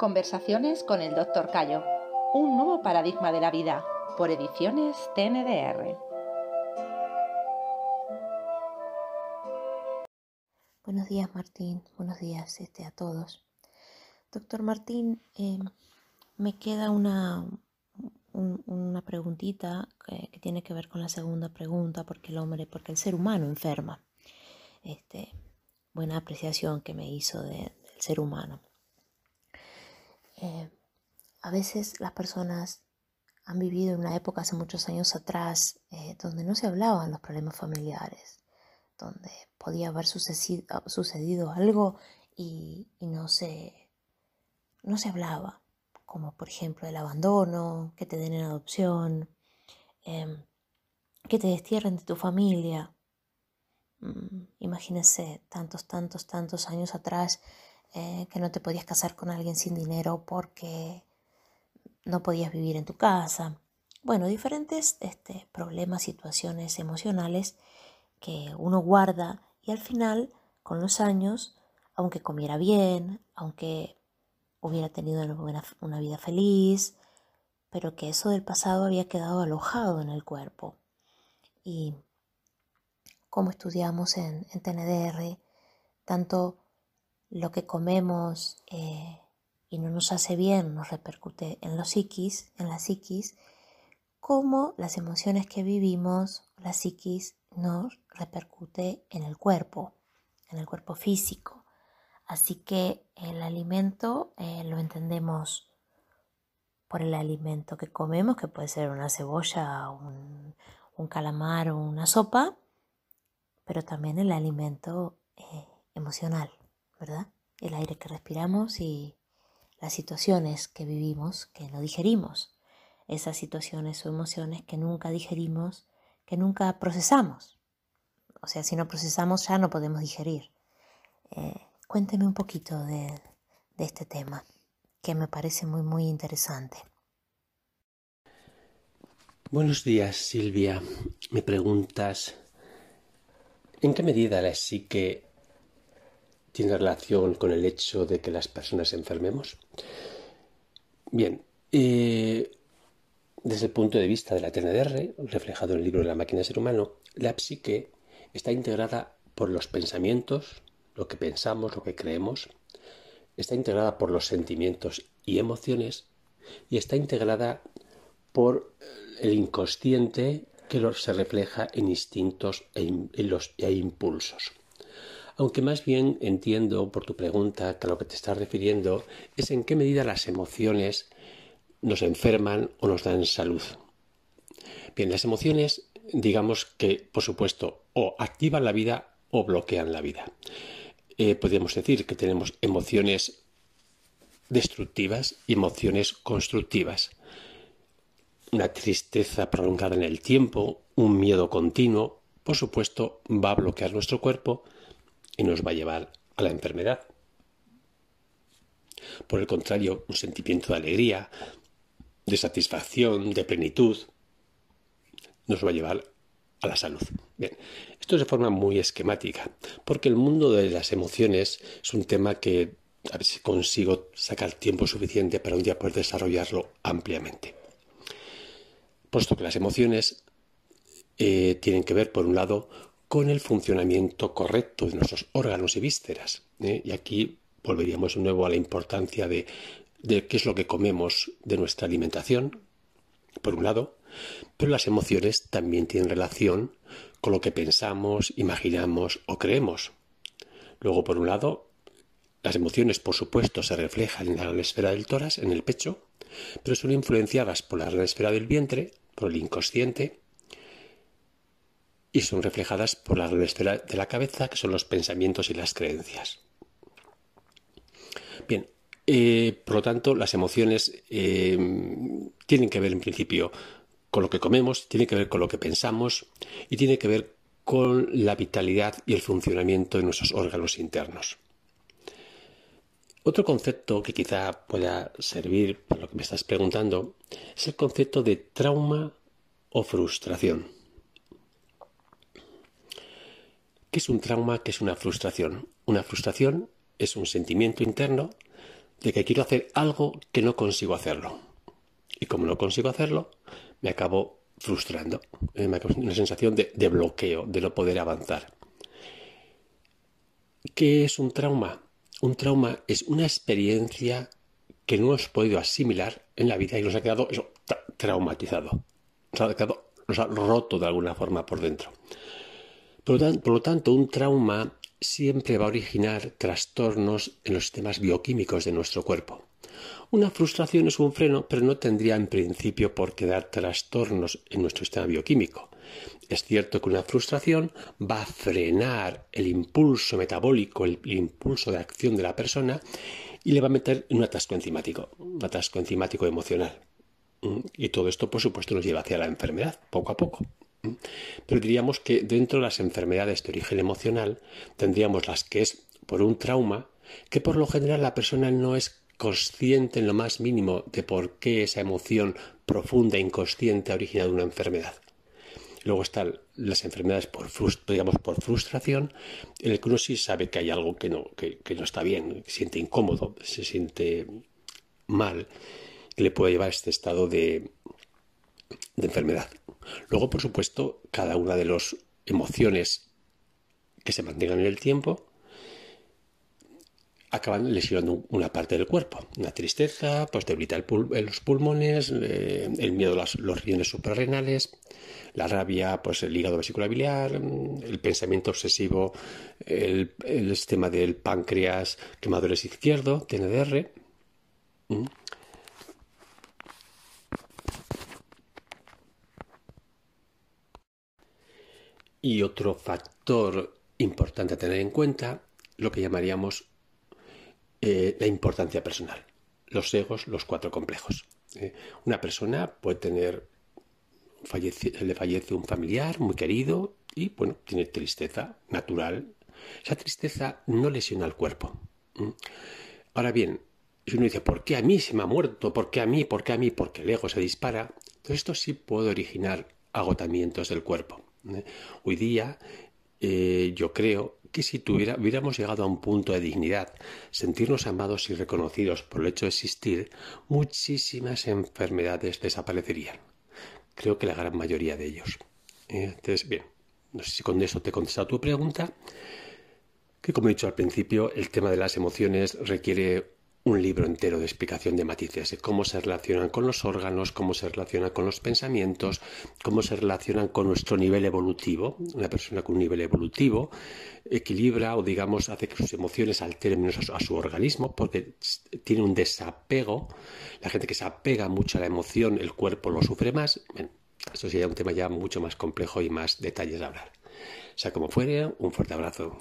Conversaciones con el Dr. Cayo. Un nuevo paradigma de la vida. Por ediciones TNDR. Buenos días Martín, buenos días este, a todos. Doctor Martín, eh, me queda una, una preguntita que, tiene que ver con la segunda pregunta, porque el hombre, porque el ser humano enferma. Este, buena apreciación que me hizo del ser humano. A veces las personas han vivido en una época hace muchos años atrás eh, donde no se hablaban los problemas familiares, donde podía haber sucedido, algo y, no, se, no se hablaba, como por ejemplo el abandono, que te den en adopción, em, que te destierren de tu familia. Mm, imagínense tantos, tantos, tantos años atrás eh, que no te podías casar con alguien sin dinero porque no podías vivir en tu casa. Bueno, diferentes este, problemas, situaciones emocionales que uno guarda y al final, con los años, aunque comiera bien, aunque hubiera tenido una, vida feliz, pero que eso del pasado había quedado alojado en el cuerpo. Y como estudiamos en, en TNDR, tanto lo que comemos eh, y no nos hace bien nos repercute en los psiquis, en la psiquis, como las emociones que vivimos, la psiquis nos repercute en el cuerpo, en el cuerpo físico. Así que el alimento eh, lo entendemos por el alimento que comemos, que puede ser una cebolla, un, calamar o una sopa, pero también el alimento eh, emocional. ¿verdad? El aire que respiramos y las situaciones que vivimos que no digerimos, esas situaciones o emociones que nunca digerimos, que nunca procesamos. O sea, si no procesamos ya no podemos digerir. Eh, cuénteme un poquito de, de este tema, que me parece muy, muy interesante. Buenos días, Silvia. Me preguntas, ¿en qué medida la psique tiene relación con el hecho de que las personas enfermemos? Bien, eh, desde el punto de vista de la TNDR, reflejado en el libro de la máquina del ser humano, la psique está integrada por los pensamientos, lo que pensamos, lo que creemos, está integrada por los sentimientos y emociones y está integrada por el inconsciente que se refleja en instintos e, e impulsos aunque más bien entiendo por tu pregunta que a lo que te estás refiriendo es en qué medida las emociones nos enferman o nos dan salud. Bien, las emociones, digamos que, por supuesto, o activan la vida o bloquean la vida. Eh, podríamos decir que tenemos emociones destructivas y emociones constructivas. Una tristeza prolongada en el tiempo, un miedo continuo, por supuesto, va a bloquear nuestro cuerpo y nos va a llevar a la enfermedad. Por el contrario, un sentimiento de alegría, de satisfacción, de plenitud, nos va a llevar a la salud. Bien, esto es de forma muy esquemática, porque el mundo de las emociones es un tema que a ver si consigo sacar tiempo suficiente para un día poder desarrollarlo ampliamente. Puesto que las emociones eh, tienen que ver, por un lado, con el funcionamiento correcto de nuestros órganos y vísceras. ¿eh? Y aquí volveríamos de nuevo a la importancia de, de qué es lo que comemos de nuestra alimentación, por un lado, pero las emociones también tienen relación con lo que pensamos, imaginamos o creemos. Luego, por un lado, las emociones, por supuesto, se reflejan en la gran esfera del tórax, en el pecho, pero son influenciadas por la gran esfera del vientre, por el inconsciente, y son reflejadas por la esfera de la cabeza, que son los pensamientos y las creencias. Bien, eh, por lo tanto, las emociones eh, tienen que ver en principio con lo que comemos, tienen que ver con lo que pensamos y tienen que ver con la vitalidad y el funcionamiento de nuestros órganos internos. Otro concepto que quizá pueda servir para lo que me estás preguntando es el concepto de trauma o frustración. ¿Qué es un trauma? ¿Qué es una frustración? Una frustración es un sentimiento interno de que quiero hacer algo que no consigo hacerlo. Y como no consigo hacerlo, me acabo frustrando. Eh, me acabo una sensación de, bloqueo, de no poder avanzar. ¿Qué es un trauma? Un trauma es una experiencia que no hemos podido asimilar en la vida y nos ha quedado traumatizado. Nos ha, quedado, nos ha roto de alguna forma por dentro. Por lo, tanto, un trauma siempre va a originar trastornos en los sistemas bioquímicos de nuestro cuerpo. Una frustración es un freno, pero no tendría en principio por qué dar trastornos en nuestro sistema bioquímico. Es cierto que una frustración va a frenar el impulso metabólico, el, impulso de acción de la persona y le va a meter en un atasco enzimático, un atasco enzimático emocional. Mm, y todo esto, por supuesto, nos lleva hacia la enfermedad, poco a poco. Pero diríamos que dentro de las enfermedades de origen emocional tendríamos las que es por un trauma, que por lo general la persona no es consciente en lo más mínimo de por qué esa emoción profunda e inconsciente ha originado una enfermedad. Luego están las enfermedades por, digamos, por frustración, en el que uno sí sabe que hay algo que no, que, no está bien, se siente incómodo, se siente mal, que le puede llevar a este estado de, de enfermedad. Luego, por supuesto, cada una de las emociones que se mantengan en el tiempo acaban lesionando una parte del cuerpo. Una tristeza, pues debilita los pulmones, eh, el miedo a los riñones suprarrenales, la rabia, pues el hígado vesícula biliar, el pensamiento obsesivo, el, sistema del páncreas, quemadores izquierdo, TNDR. Y otro factor importante a tener en cuenta, lo que llamaríamos eh, la importancia personal. Los egos, los cuatro complejos. Eh, una persona puede tener, le fallece un familiar muy querido y, bueno, tiene tristeza natural. Esa tristeza no lesiona al cuerpo. Ahora bien, si uno dice, ¿por qué a mí se me ha muerto? ¿Por qué a mí? ¿Por qué a mí? Porque el ego se dispara. Entonces esto sí puede originar agotamientos del cuerpo. ¿Eh? Hoy día yo creo que si tuviera, hubiéramos llegado a un punto de dignidad, sentirnos amados y reconocidos por el hecho de existir, muchísimas enfermedades desaparecerían. Creo que la gran mayoría de ellos. Eh, entonces, bien, no sé si con eso te he contestado tu pregunta, que como he dicho al principio, el tema de las emociones requiere un libro entero de explicación de matices, de cómo se relacionan con los órganos, cómo se relacionan con los pensamientos, cómo se relacionan con nuestro nivel evolutivo. Una persona con un nivel evolutivo equilibra o digamos hace que sus emociones alteren menos a su, organismo porque tiene un desapego. La gente que se apega mucho a la emoción, el cuerpo lo sufre más. esto sería un tema ya mucho más complejo y más detalles a hablar. Sea como fuere, un fuerte abrazo.